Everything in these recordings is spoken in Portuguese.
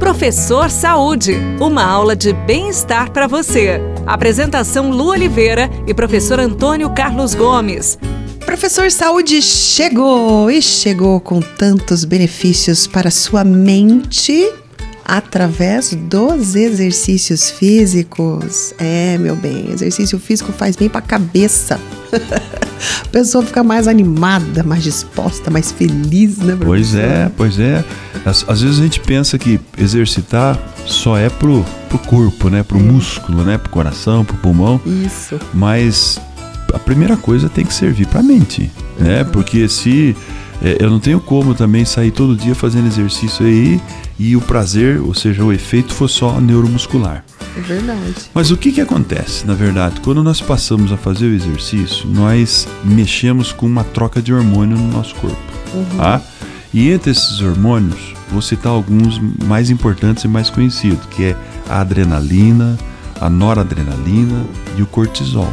Professor Saúde, uma aula de bem-estar para você. Apresentação Lu Oliveira e professor Antônio Carlos Gomes. Professor Saúde chegou e chegou com tantos benefícios para sua mente através dos exercícios físicos. É, meu bem, exercício físico faz bem para a cabeça. a pessoa fica mais animada, mais disposta, mais feliz, né? Professor? Pois é, pois é. Às, às, vezes a gente pensa que exercitar só é pro, pro corpo, né? Pro músculo, né? Pro coração, pro pulmão. Isso. Mas a primeira coisa tem que servir para a mente, uhum. né? Porque se é, eu não tenho como também sair todo dia fazendo exercício aí e o prazer, ou seja, o efeito for só neuromuscular. É verdade. Mas o que, que acontece, na verdade? Quando nós passamos a fazer o exercício, nós mexemos com uma troca de hormônio no nosso corpo. Uhum. Tá? E entre esses hormônios, vou citar alguns mais importantes e mais conhecidos, que é a adrenalina, a noradrenalina e o cortisol.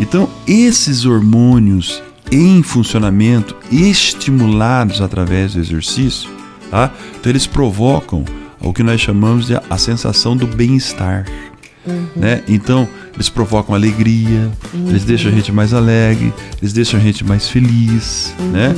Então, esses hormônios em funcionamento, estimulados através do exercício, Tá? Então eles provocam o que nós chamamos de a sensação do bem-estar. Uhum. Né? Então, eles provocam alegria, uhum. eles deixam a gente mais alegre, eles deixam a gente mais feliz, uhum. né?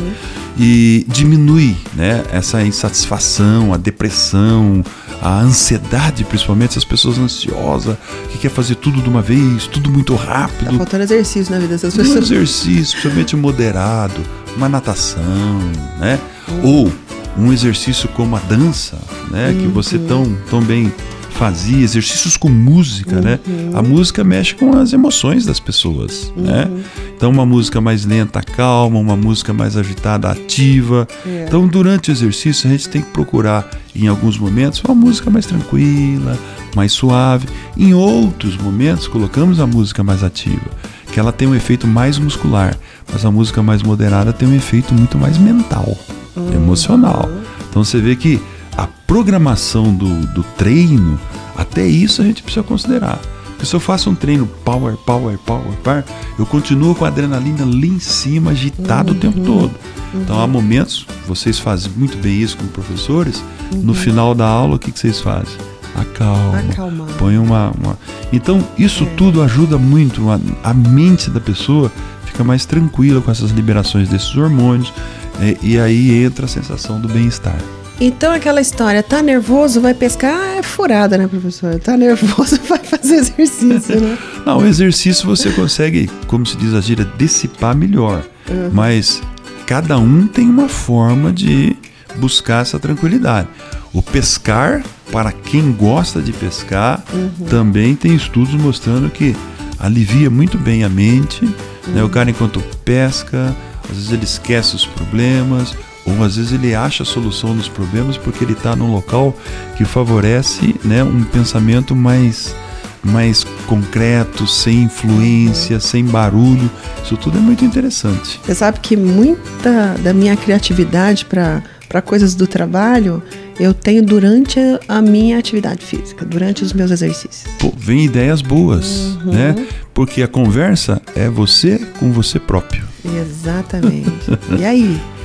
E diminui né, essa insatisfação, a depressão, a ansiedade, principalmente as pessoas ansiosas, que quer fazer tudo de uma vez, tudo muito rápido. Tá faltando exercício na vida dessas pessoas. Um exercício, principalmente moderado, uma natação, né? Uhum. Ou um exercício como a dança, né, que você uhum. tão, tão bem fazia, exercícios com música, né? uhum. né? A música mexe com as emoções das pessoas, né? uhum. né? Então uma música mais lenta, calma, uma música mais agitada, ativa. É. Então durante o exercício a gente tem que procurar em alguns momentos uma música mais tranquila, mais suave. Em outros momentos colocamos a música mais ativa, que ela tem um efeito mais muscular, mas a música mais moderada tem um efeito muito mais mental uhum. emocional. Então você vê que a programação do, do treino, até isso a gente precisa considerar. Porque se eu faço um treino power, power, power, power, eu continuo com a adrenalina ali em cima, agitado uhum. o tempo uhum. todo. Uhum. Então há momentos, vocês fazem muito bem isso como professores, uhum. no final da aula o que, que vocês fazem? Acalma. Acalma. Põe uma, uma. Então, isso é. tudo ajuda muito. A, a mente da pessoa fica mais tranquila com essas liberações desses hormônios. E, e aí entra a sensação do bem-estar. Então aquela história, tá nervoso, vai pescar, é furada, né, professor? Tá nervoso, vai fazer exercício, né? Não, o exercício você consegue, como se diz a gíria, dissipar melhor. Uhum. Mas cada um tem uma forma de buscar essa tranquilidade. O pescar, para quem gosta de pescar, uhum. também tem estudos mostrando que alivia muito bem a mente. Uhum. Né? O uhum. cara, enquanto pesca, às vezes ele esquece os problemas, ou às vezes ele acha a solução dos problemas porque ele está num local que favorece né, um pensamento mais, mais concreto, sem influência, sem barulho. Isso tudo é muito interessante. Você sabe que muita da minha criatividade para coisas do trabalho eu tenho durante a minha atividade física, durante os meus exercícios. Pô, vem ideias boas, uhum. né? Porque a conversa é você com você próprio. Exatamente. e aí?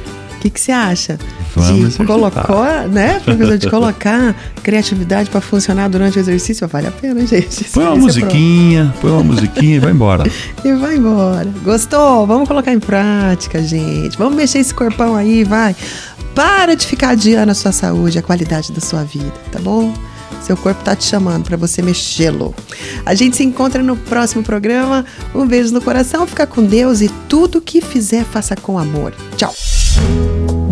O que, que você acha? Vamos de colocar, né, professor, de colocar criatividade para funcionar durante o exercício, vale a pena, gente. Põe uma musiquinha, põe uma musiquinha e vai embora. e vai embora. Gostou? Vamos colocar em prática, gente. Vamos mexer esse corpão aí, vai. Para de ficar adiando a sua saúde, a qualidade da sua vida, tá bom? Seu corpo tá te chamando para você mexê-lo. A gente se encontra no próximo programa. Um beijo no coração, fica com Deus e tudo que fizer, faça com amor. Tchau.